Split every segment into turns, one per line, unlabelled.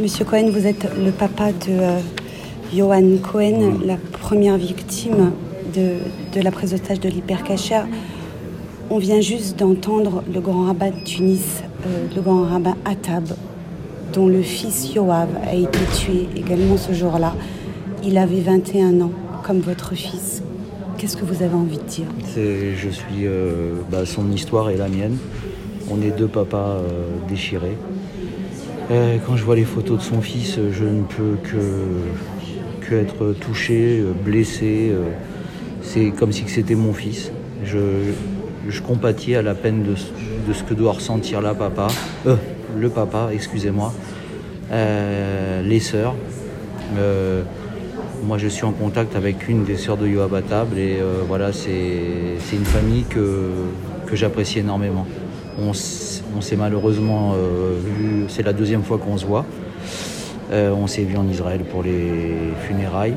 Monsieur Cohen, vous êtes le papa de euh, Johan Cohen, la première victime de, de la prise d'otage de l'hypercachère. On vient juste d'entendre le grand rabbin de Tunis, euh, le grand rabbin Attab, dont le fils Yoav a été tué également ce jour-là. Il avait 21 ans, comme votre fils. Qu'est-ce que vous avez envie de dire?
Je suis, euh, bah, son histoire et la mienne. On est deux papas euh, déchirés. Euh, quand je vois les photos de son fils, je ne peux que, que être touché, euh, blessé. euh. c'est comme si c'était mon fils. Je, je compatis à la peine de, de ce que doit ressentir papa, euh, le papa, excusez-moi, Euh, les sœurs. Euh, moi, je suis en contact avec une des sœurs de Yoav Attab et euh, voilà, c'est c'est une famille que, que j'apprécie énormément. On, s'est malheureusement euh, vu, c'est la deuxième fois qu'on se voit. Euh, on s'est vu en Israël pour les funérailles.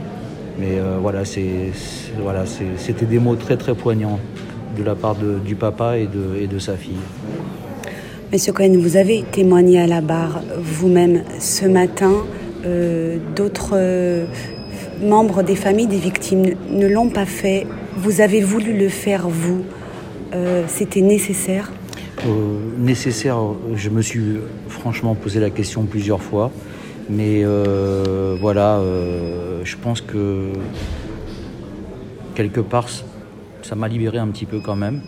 Mais euh, voilà, c'était des mots très très poignants de la part du papa et de, sa fille.
Monsieur Cohen, vous avez témoigné à la barre vous-même ce matin. D'autres membres des familles des victimes ne- l'ont pas fait. Vous avez voulu le faire, vous. C'était nécessaire?
Euh, nécessaire, je me suis franchement posé la question plusieurs fois. Mais euh, voilà, euh, je pense que quelque part, ça m'a libéré un petit peu quand même.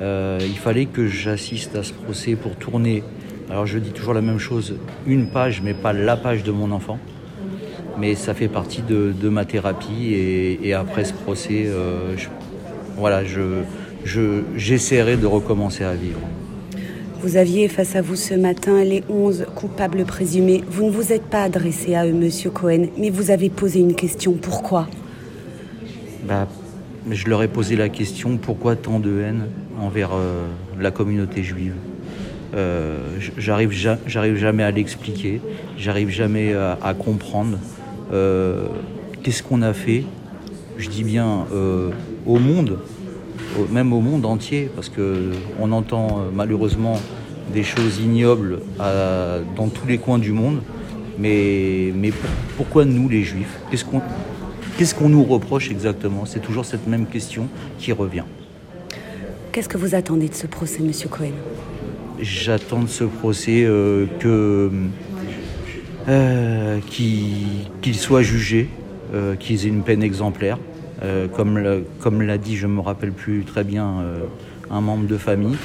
Euh, il fallait que j'assiste à ce procès pour tourner. Alors je dis toujours la même chose, une page, mais pas la page de mon enfant. Mais ça fait partie de, ma thérapie et, après ce procès, euh, voilà, je, j'essaierai de recommencer à vivre.
Vous aviez face à vous ce matin les 11 coupables présumés. Vous ne vous êtes pas adressé à eux, Monsieur Cohen, mais vous avez posé une question. Pourquoi?
Bah, je leur ai posé la question pourquoi tant de haine envers euh, la communauté juive? Euh, j'arrive, ja- j'arrive jamais à l'expliquer, j'arrive jamais à, à comprendre. Euh, qu'est-ce qu'on a fait? Je dis bien euh, au monde, même au monde entier, parce que on entend euh, malheureusement des choses ignobles à- dans tous les coins du monde. Mais, mais pour- pourquoi nous, les juifs Qu'est-ce qu'on qu'est-ce qu'on nous reproche exactement? C'est toujours cette même question qui revient.
Qu'est-ce que vous attendez de ce procès, Monsieur Cohen?
J'attends de ce procès euh, que euh, qu'il soit jugé, euh, qu'ils aient une peine exemplaire. Euh, comme l'a- comme l'a dit, je me rappelle plus très bien, euh, un membre de famille.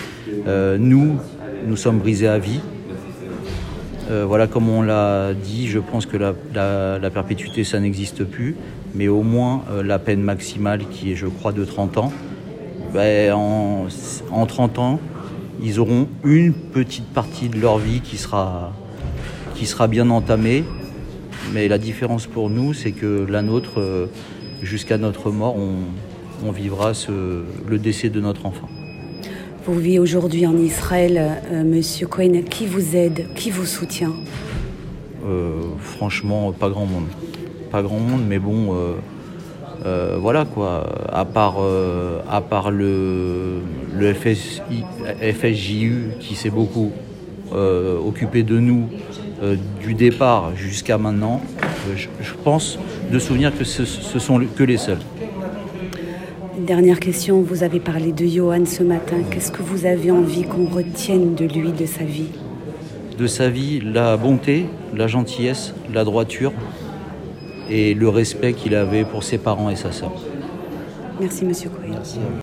Euh, nous, nous sommes brisés à vie. Euh, voilà, comme on l'a dit, je pense que la, perpétuité, ça n'existe plus, mais au moins euh, la peine maximale, qui est, je crois, de 30 ans, ben, en, en 30 ans, ils auront une petite partie de leur vie qui sera, qui sera bien entamée. Mais la différence pour nous, c'est que la nôtre, euh, jusqu'à notre mort, on, vivra le décès de notre enfant.
Vous vivez aujourd'hui en Israël, euh, Monsieur Cohen. Qui vous aide Qui vous soutient
Euh, franchement, pas grand monde. Pas grand monde, mais bon, euh, voilà quoi. À part, à part le, le FSI, FSJU qui s'est beaucoup occupé de nous du départ jusqu'à maintenant, je, je pense de souvenir que ce, ce sont que les seuls.
Dernière question. Vous avez parlé de Johan ce matin. Qu'est-ce que vous avez envie qu'on retienne de lui, de sa vie
De sa vie, la bonté, la gentillesse, la droiture et le respect qu'il avait pour ses parents et sa sœur.
Merci, Monsieur Cohen.